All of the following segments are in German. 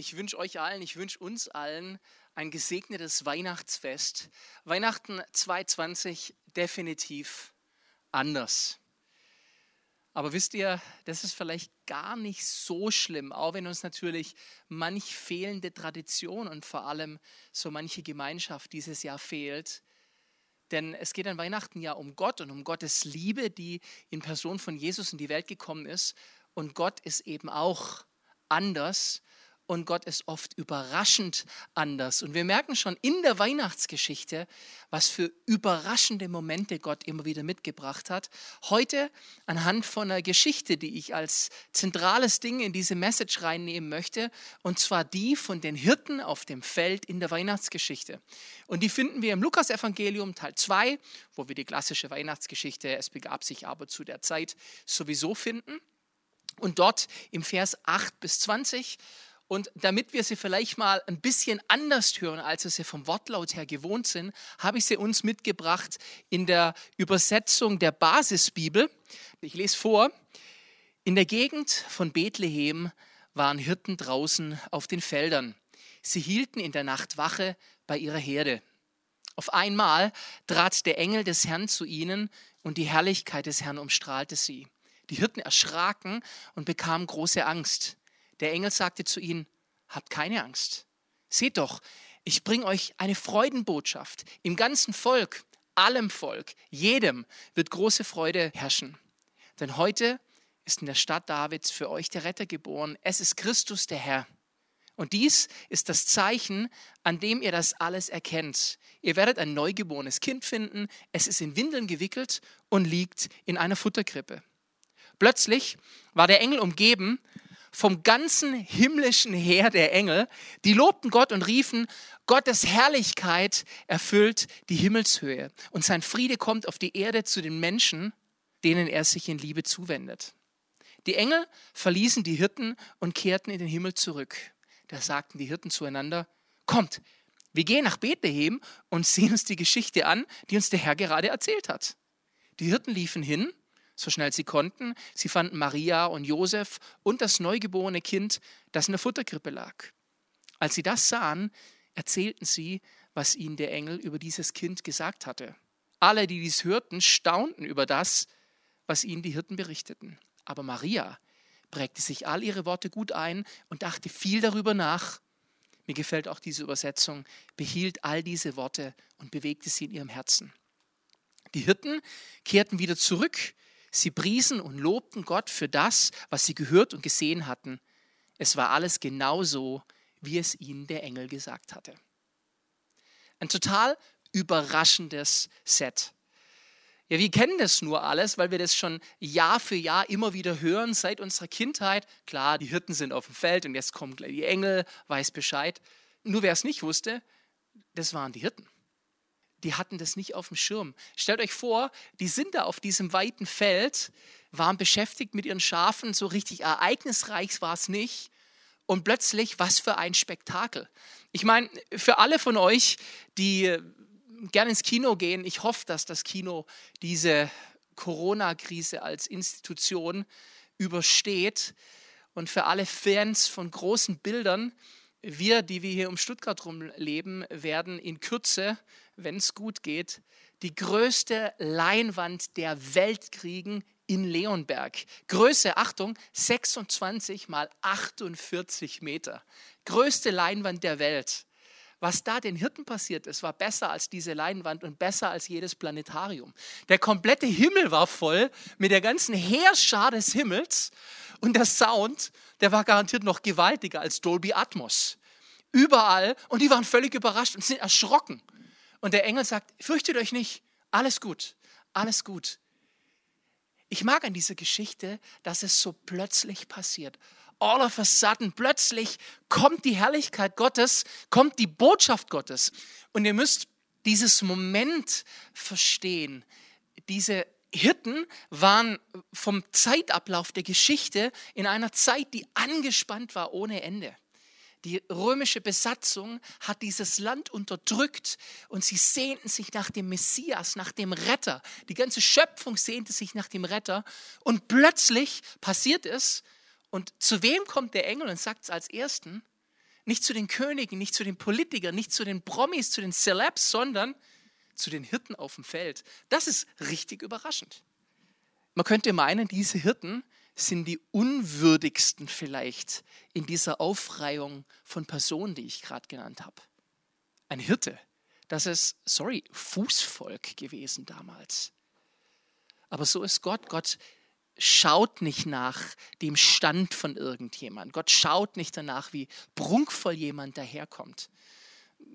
Ich wünsche euch allen, ich wünsche uns allen ein gesegnetes Weihnachtsfest. Weihnachten 2020 definitiv anders. Aber wisst ihr, das ist vielleicht gar nicht so schlimm, auch wenn uns natürlich manch fehlende Tradition und vor allem so manche Gemeinschaft dieses Jahr fehlt. Denn es geht an Weihnachten ja um Gott und um Gottes Liebe, die in Person von Jesus in die Welt gekommen ist. Und Gott ist eben auch anders und Gott ist oft überraschend anders. Und wir merken schon in der Weihnachtsgeschichte, was für überraschende Momente Gott immer wieder mitgebracht hat. Heute anhand von einer Geschichte, die ich als zentrales Ding in diese Message reinnehmen möchte, und zwar die von den Hirten auf dem Feld in der Weihnachtsgeschichte. Und die finden wir im Lukasevangelium Teil 2, wo wir die klassische Weihnachtsgeschichte, es begab sich aber zu der Zeit, sowieso finden. Und dort im Vers 8 bis 20 und damit wir sie vielleicht mal ein bisschen anders hören, als wir sie vom Wortlaut her gewohnt sind, habe ich sie uns mitgebracht in der Übersetzung der Basisbibel. Ich lese vor. In der Gegend von Bethlehem waren Hirten draußen auf den Feldern. Sie hielten in der Nacht Wache bei ihrer Herde. Auf einmal trat der Engel des Herrn zu ihnen und die Herrlichkeit des Herrn umstrahlte sie. Die Hirten erschraken und bekamen große Angst. Der Engel sagte zu ihnen, habt keine Angst. Seht doch, ich bringe euch eine Freudenbotschaft. Im ganzen Volk, allem Volk, jedem wird große Freude herrschen. Denn heute ist in der Stadt Davids für euch der Retter geboren. Es ist Christus der Herr. Und dies ist das Zeichen, an dem ihr das alles erkennt. Ihr werdet ein neugeborenes Kind finden, es ist in Windeln gewickelt und liegt in einer Futterkrippe. Plötzlich war der Engel umgeben vom ganzen himmlischen Heer der Engel, die lobten Gott und riefen, Gottes Herrlichkeit erfüllt die Himmelshöhe und sein Friede kommt auf die Erde zu den Menschen, denen er sich in Liebe zuwendet. Die Engel verließen die Hirten und kehrten in den Himmel zurück. Da sagten die Hirten zueinander, kommt, wir gehen nach Bethlehem und sehen uns die Geschichte an, die uns der Herr gerade erzählt hat. Die Hirten liefen hin so schnell sie konnten. Sie fanden Maria und Josef und das neugeborene Kind, das in der Futterkrippe lag. Als sie das sahen, erzählten sie, was ihnen der Engel über dieses Kind gesagt hatte. Alle, die dies hörten, staunten über das, was ihnen die Hirten berichteten. Aber Maria prägte sich all ihre Worte gut ein und dachte viel darüber nach. Mir gefällt auch diese Übersetzung, behielt all diese Worte und bewegte sie in ihrem Herzen. Die Hirten kehrten wieder zurück Sie priesen und lobten Gott für das, was sie gehört und gesehen hatten. Es war alles genau so, wie es ihnen der Engel gesagt hatte. Ein total überraschendes Set. Ja, wir kennen das nur alles, weil wir das schon Jahr für Jahr immer wieder hören seit unserer Kindheit. Klar, die Hirten sind auf dem Feld und jetzt kommen gleich die Engel, weiß Bescheid. Nur wer es nicht wusste, das waren die Hirten die hatten das nicht auf dem Schirm. Stellt euch vor, die sind da auf diesem weiten Feld, waren beschäftigt mit ihren Schafen, so richtig ereignisreich war es nicht. Und plötzlich, was für ein Spektakel. Ich meine, für alle von euch, die gerne ins Kino gehen, ich hoffe, dass das Kino diese Corona-Krise als Institution übersteht. Und für alle Fans von großen Bildern, wir, die wir hier um Stuttgart rum leben, werden in Kürze wenn es gut geht, die größte Leinwand der Welt kriegen in Leonberg. Größe, Achtung, 26 mal 48 Meter. Größte Leinwand der Welt. Was da den Hirten passiert ist, war besser als diese Leinwand und besser als jedes Planetarium. Der komplette Himmel war voll mit der ganzen Heerschar des Himmels und der Sound, der war garantiert noch gewaltiger als Dolby Atmos. Überall und die waren völlig überrascht und sind erschrocken. Und der Engel sagt, fürchtet euch nicht, alles gut, alles gut. Ich mag an dieser Geschichte, dass es so plötzlich passiert. All of a sudden, plötzlich kommt die Herrlichkeit Gottes, kommt die Botschaft Gottes. Und ihr müsst dieses Moment verstehen. Diese Hirten waren vom Zeitablauf der Geschichte in einer Zeit, die angespannt war ohne Ende. Die römische Besatzung hat dieses Land unterdrückt und sie sehnten sich nach dem Messias, nach dem Retter. Die ganze Schöpfung sehnte sich nach dem Retter und plötzlich passiert es und zu wem kommt der Engel und sagt es als ersten? Nicht zu den Königen, nicht zu den Politikern, nicht zu den Promis, zu den Celebs, sondern zu den Hirten auf dem Feld. Das ist richtig überraschend. Man könnte meinen, diese Hirten sind die unwürdigsten vielleicht in dieser Aufreihung von Personen, die ich gerade genannt habe. Ein Hirte, das ist, sorry, Fußvolk gewesen damals. Aber so ist Gott. Gott schaut nicht nach dem Stand von irgendjemand. Gott schaut nicht danach, wie prunkvoll jemand daherkommt.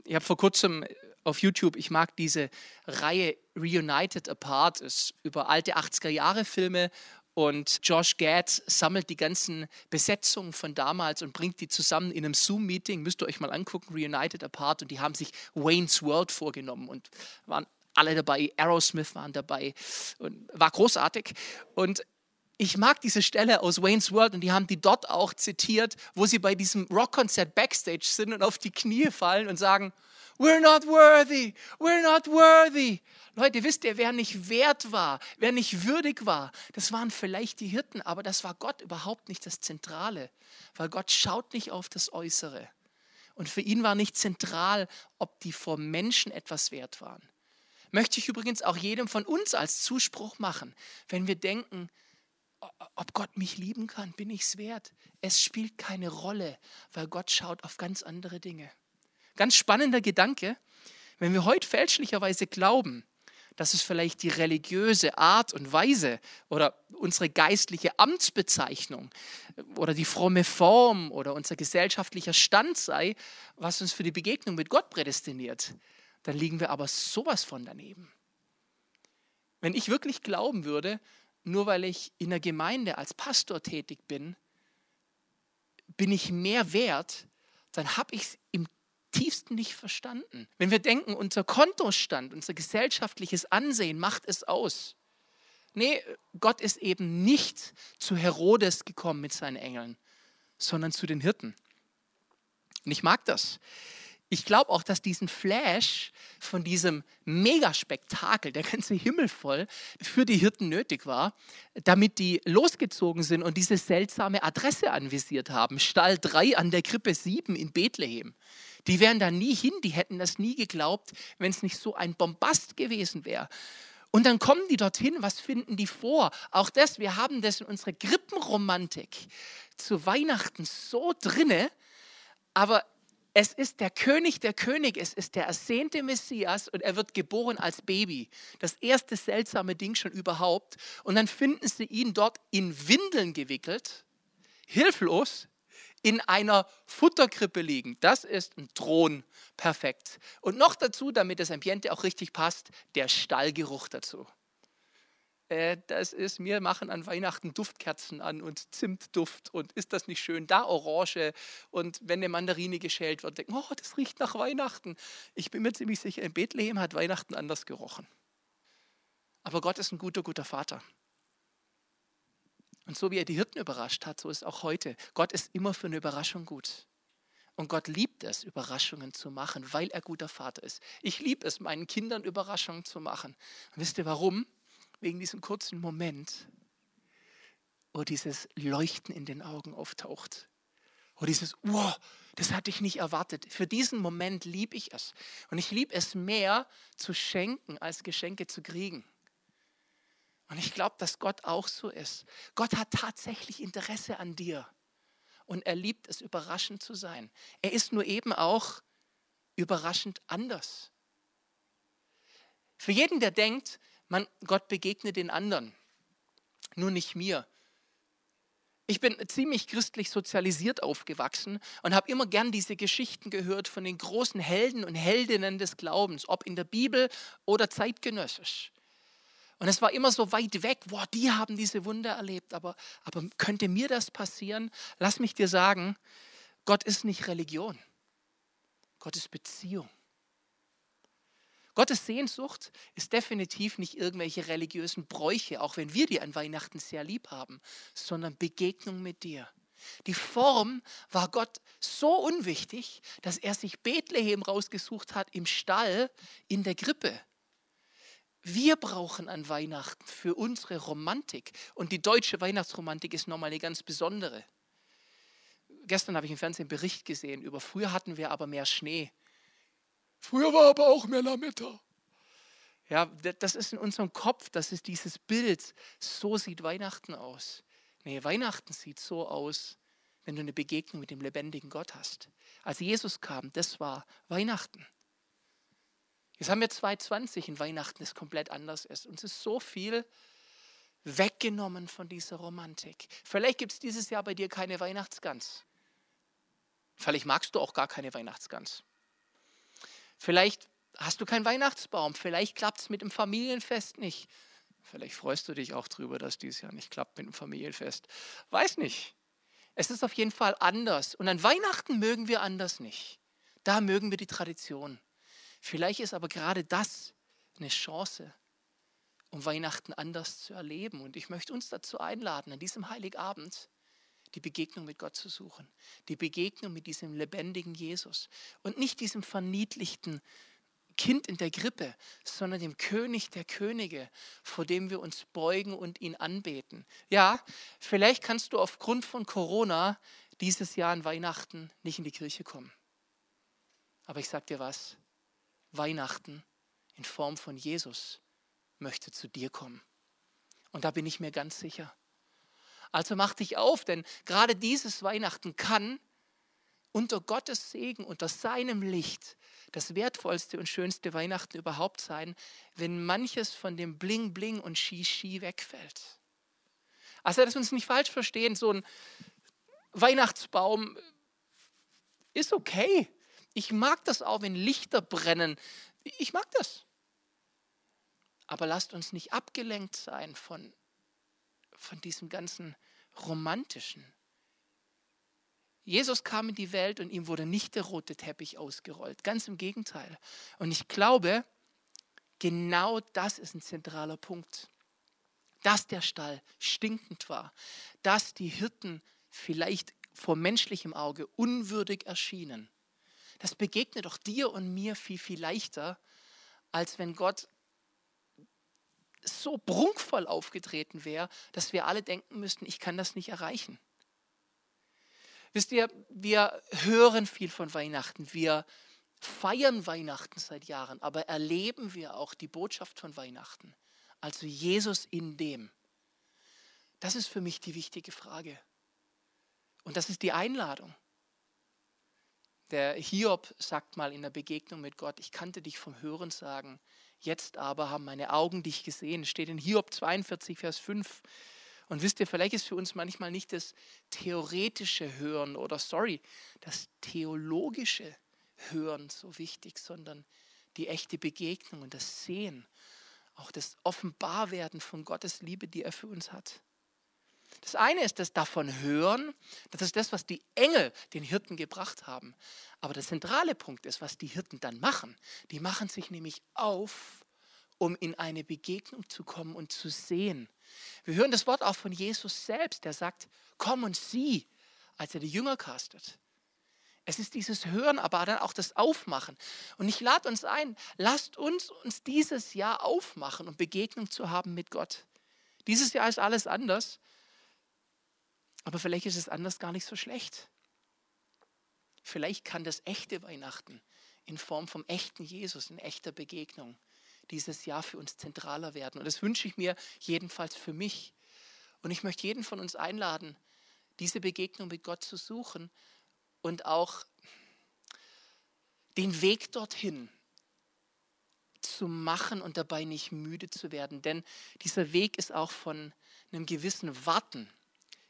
Ich habe vor kurzem auf YouTube, ich mag diese Reihe Reunited Apart, ist über alte 80er Jahre Filme und Josh Gad sammelt die ganzen Besetzungen von damals und bringt die zusammen in einem Zoom-Meeting. Müsst ihr euch mal angucken, Reunited Apart. Und die haben sich Wayne's World vorgenommen und waren alle dabei. Aerosmith waren dabei und war großartig. Und ich mag diese Stelle aus Wayne's World und die haben die dort auch zitiert, wo sie bei diesem Rockkonzert backstage sind und auf die Knie fallen und sagen, We're not worthy, we're not worthy. Leute, wisst ihr, wer nicht wert war, wer nicht würdig war, das waren vielleicht die Hirten, aber das war Gott überhaupt nicht das Zentrale, weil Gott schaut nicht auf das Äußere. Und für ihn war nicht zentral, ob die vor Menschen etwas wert waren. Möchte ich übrigens auch jedem von uns als Zuspruch machen, wenn wir denken, ob Gott mich lieben kann, bin ich es wert. Es spielt keine Rolle, weil Gott schaut auf ganz andere Dinge. Ganz spannender Gedanke, wenn wir heute fälschlicherweise glauben, dass es vielleicht die religiöse Art und Weise oder unsere geistliche Amtsbezeichnung oder die fromme Form oder unser gesellschaftlicher Stand sei, was uns für die Begegnung mit Gott prädestiniert, dann liegen wir aber sowas von daneben. Wenn ich wirklich glauben würde, nur weil ich in der Gemeinde als Pastor tätig bin, bin ich mehr wert, dann habe ich es im tiefsten nicht verstanden. Wenn wir denken, unser Kontostand, unser gesellschaftliches Ansehen macht es aus. Nee, Gott ist eben nicht zu Herodes gekommen mit seinen Engeln, sondern zu den Hirten. Und ich mag das ich glaube auch, dass diesen Flash von diesem Megaspektakel, der ganze Himmel voll, für die Hirten nötig war, damit die losgezogen sind und diese seltsame Adresse anvisiert haben. Stall 3 an der Krippe 7 in Bethlehem. Die wären da nie hin, die hätten das nie geglaubt, wenn es nicht so ein Bombast gewesen wäre. Und dann kommen die dorthin, was finden die vor? Auch das, wir haben das in unserer Krippenromantik zu Weihnachten so drinne, aber es ist der König der Könige, es ist der ersehnte Messias und er wird geboren als Baby. Das erste seltsame Ding schon überhaupt. Und dann finden sie ihn dort in Windeln gewickelt, hilflos, in einer Futterkrippe liegen. Das ist ein Thron. Perfekt. Und noch dazu, damit das Ambiente auch richtig passt, der Stallgeruch dazu das ist, wir machen an Weihnachten Duftkerzen an und Zimtduft und ist das nicht schön, da Orange und wenn eine Mandarine geschält wird, denken, oh, das riecht nach Weihnachten. Ich bin mir ziemlich sicher, in Bethlehem hat Weihnachten anders gerochen. Aber Gott ist ein guter, guter Vater. Und so wie er die Hirten überrascht hat, so ist auch heute. Gott ist immer für eine Überraschung gut. Und Gott liebt es, Überraschungen zu machen, weil er guter Vater ist. Ich liebe es, meinen Kindern Überraschungen zu machen. Und wisst ihr warum? Wegen diesem kurzen Moment, wo dieses Leuchten in den Augen auftaucht. Wo dieses, wow, das hatte ich nicht erwartet. Für diesen Moment liebe ich es. Und ich liebe es mehr zu schenken, als Geschenke zu kriegen. Und ich glaube, dass Gott auch so ist. Gott hat tatsächlich Interesse an dir. Und er liebt es, überraschend zu sein. Er ist nur eben auch überraschend anders. Für jeden, der denkt, man, Gott begegnet den anderen, nur nicht mir. Ich bin ziemlich christlich sozialisiert aufgewachsen und habe immer gern diese Geschichten gehört von den großen Helden und Heldinnen des Glaubens, ob in der Bibel oder zeitgenössisch. Und es war immer so weit weg, boah, die haben diese Wunder erlebt, aber, aber könnte mir das passieren? Lass mich dir sagen, Gott ist nicht Religion, Gott ist Beziehung. Gottes Sehnsucht ist definitiv nicht irgendwelche religiösen Bräuche, auch wenn wir die an Weihnachten sehr lieb haben, sondern Begegnung mit dir. Die Form war Gott so unwichtig, dass er sich Bethlehem rausgesucht hat im Stall in der Grippe. Wir brauchen an Weihnachten für unsere Romantik und die deutsche Weihnachtsromantik ist nochmal eine ganz besondere. gestern habe ich im Fernsehen einen Bericht gesehen über, früher hatten wir aber mehr Schnee. Früher war aber auch mehr Lametta. Ja, das ist in unserem Kopf, das ist dieses Bild. So sieht Weihnachten aus. Nee, Weihnachten sieht so aus, wenn du eine Begegnung mit dem lebendigen Gott hast. Als Jesus kam, das war Weihnachten. Jetzt haben wir 2020 und Weihnachten ist komplett anders. Uns ist so viel weggenommen von dieser Romantik. Vielleicht gibt es dieses Jahr bei dir keine Weihnachtsgans. Vielleicht magst du auch gar keine Weihnachtsgans. Vielleicht hast du keinen Weihnachtsbaum. Vielleicht klappt es mit dem Familienfest nicht. Vielleicht freust du dich auch drüber, dass dieses Jahr nicht klappt mit dem Familienfest. Weiß nicht. Es ist auf jeden Fall anders. Und an Weihnachten mögen wir anders nicht. Da mögen wir die Tradition. Vielleicht ist aber gerade das eine Chance, um Weihnachten anders zu erleben. Und ich möchte uns dazu einladen, an diesem Heiligabend die Begegnung mit Gott zu suchen. Die Begegnung mit diesem lebendigen Jesus. Und nicht diesem verniedlichten Kind in der Grippe, sondern dem König der Könige, vor dem wir uns beugen und ihn anbeten. Ja, vielleicht kannst du aufgrund von Corona dieses Jahr an Weihnachten nicht in die Kirche kommen. Aber ich sage dir was, Weihnachten in Form von Jesus möchte zu dir kommen. Und da bin ich mir ganz sicher. Also mach dich auf, denn gerade dieses Weihnachten kann unter Gottes Segen, unter seinem Licht das wertvollste und schönste Weihnachten überhaupt sein, wenn manches von dem Bling Bling und Shishi wegfällt. Also, dass wir uns nicht falsch verstehen, so ein Weihnachtsbaum ist okay. Ich mag das auch, wenn Lichter brennen. Ich mag das. Aber lasst uns nicht abgelenkt sein von, von diesem ganzen Romantischen. Jesus kam in die Welt und ihm wurde nicht der rote Teppich ausgerollt. Ganz im Gegenteil. Und ich glaube, genau das ist ein zentraler Punkt. Dass der Stall stinkend war, dass die Hirten vielleicht vor menschlichem Auge unwürdig erschienen. Das begegnet doch dir und mir viel, viel leichter, als wenn Gott so prunkvoll aufgetreten wäre, dass wir alle denken müssten, ich kann das nicht erreichen. Wisst ihr, wir hören viel von Weihnachten, wir feiern Weihnachten seit Jahren, aber erleben wir auch die Botschaft von Weihnachten, also Jesus in dem? Das ist für mich die wichtige Frage. Und das ist die Einladung. Der Hiob sagt mal in der Begegnung mit Gott, ich kannte dich vom Hören sagen, Jetzt aber haben meine Augen dich gesehen. Steht in Hiob 42, Vers 5. Und wisst ihr, vielleicht ist für uns manchmal nicht das theoretische Hören oder, sorry, das theologische Hören so wichtig, sondern die echte Begegnung und das Sehen, auch das Offenbarwerden von Gottes Liebe, die er für uns hat. Das eine ist das davon hören, das ist das, was die Engel den Hirten gebracht haben. Aber der zentrale Punkt ist, was die Hirten dann machen. Die machen sich nämlich auf, um in eine Begegnung zu kommen und zu sehen. Wir hören das Wort auch von Jesus selbst, der sagt, komm und sieh, als er die Jünger castet. Es ist dieses Hören, aber dann auch das Aufmachen. Und ich lade uns ein, lasst uns uns dieses Jahr aufmachen, um Begegnung zu haben mit Gott. Dieses Jahr ist alles anders. Aber vielleicht ist es anders gar nicht so schlecht. Vielleicht kann das echte Weihnachten in Form vom echten Jesus, in echter Begegnung, dieses Jahr für uns zentraler werden. Und das wünsche ich mir jedenfalls für mich. Und ich möchte jeden von uns einladen, diese Begegnung mit Gott zu suchen und auch den Weg dorthin zu machen und dabei nicht müde zu werden. Denn dieser Weg ist auch von einem gewissen Warten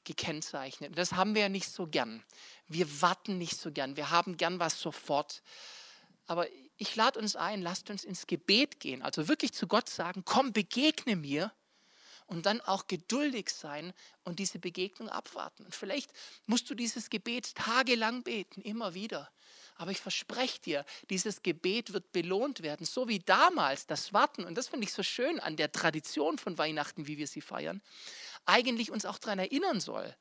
gekennzeichnet. Und das haben wir ja nicht so gern. Wir warten nicht so gern. Wir haben gern was sofort. Aber ich lade uns ein, lasst uns ins Gebet gehen. Also wirklich zu Gott sagen, komm, begegne mir. Und dann auch geduldig sein und diese Begegnung abwarten. Und vielleicht musst du dieses Gebet tagelang beten, immer wieder. Aber ich verspreche dir, dieses Gebet wird belohnt werden, so wie damals das Warten. Und das finde ich so schön an der Tradition von Weihnachten, wie wir sie feiern, eigentlich uns auch daran erinnern soll.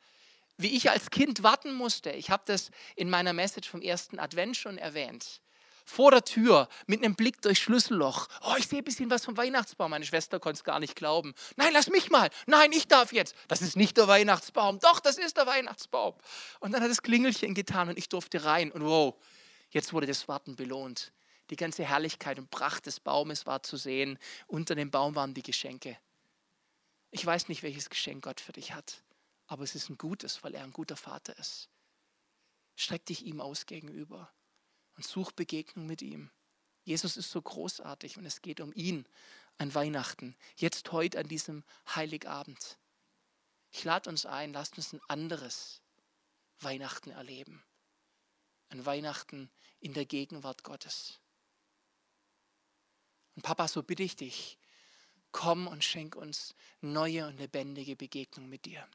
Wie ich als Kind warten musste. Ich habe das in meiner Message vom ersten Advent schon erwähnt. vor der Tür mit einem Blick durchs Schlüsselloch. Oh, ich sehe ein bisschen was vom Weihnachtsbaum. Meine Schwester konnte es gar nicht glauben. Nein, lass mich mal. Nein, ich darf jetzt. Das ist nicht der Weihnachtsbaum. Doch, das ist der Weihnachtsbaum. Und dann hat das Klingelchen getan und ich durfte rein. Und wow, jetzt wurde das Warten belohnt. Die ganze Herrlichkeit und Pracht des Baumes war zu sehen. Unter dem Baum waren die Geschenke. Ich weiß nicht, welches Geschenk Gott für dich hat, aber es ist ein gutes, weil er ein guter Vater ist. Streck dich ihm aus gegenüber und such Begegnung mit ihm. Jesus ist so großartig und es geht um ihn an Weihnachten, jetzt heute an diesem Heiligabend. Ich lade uns ein, lasst uns ein anderes Weihnachten erleben. Ein Weihnachten in der Gegenwart Gottes. Und Papa, so bitte ich dich, komm und schenk uns neue und lebendige Begegnung mit dir.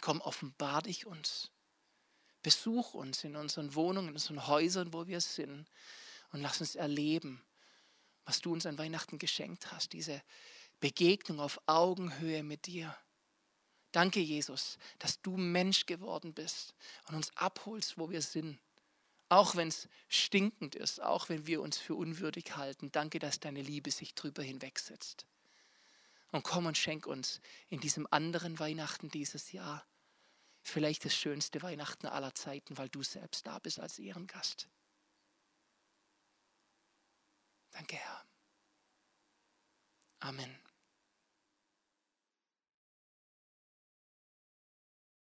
Komm, offenbar dich uns. Besuch uns in unseren Wohnungen, in unseren Häusern, wo wir sind und lass uns erleben, was du uns an Weihnachten geschenkt hast, diese Begegnung auf Augenhöhe mit dir. Danke, Jesus, dass du Mensch geworden bist und uns abholst, wo wir sind. Auch wenn es stinkend ist, auch wenn wir uns für unwürdig halten. Danke, dass deine Liebe sich drüber hinwegsetzt. Und komm und schenk uns in diesem anderen Weihnachten dieses Jahr vielleicht das schönste Weihnachten aller Zeiten, weil du selbst da bist als Ehrengast. Danke, Herr. Amen.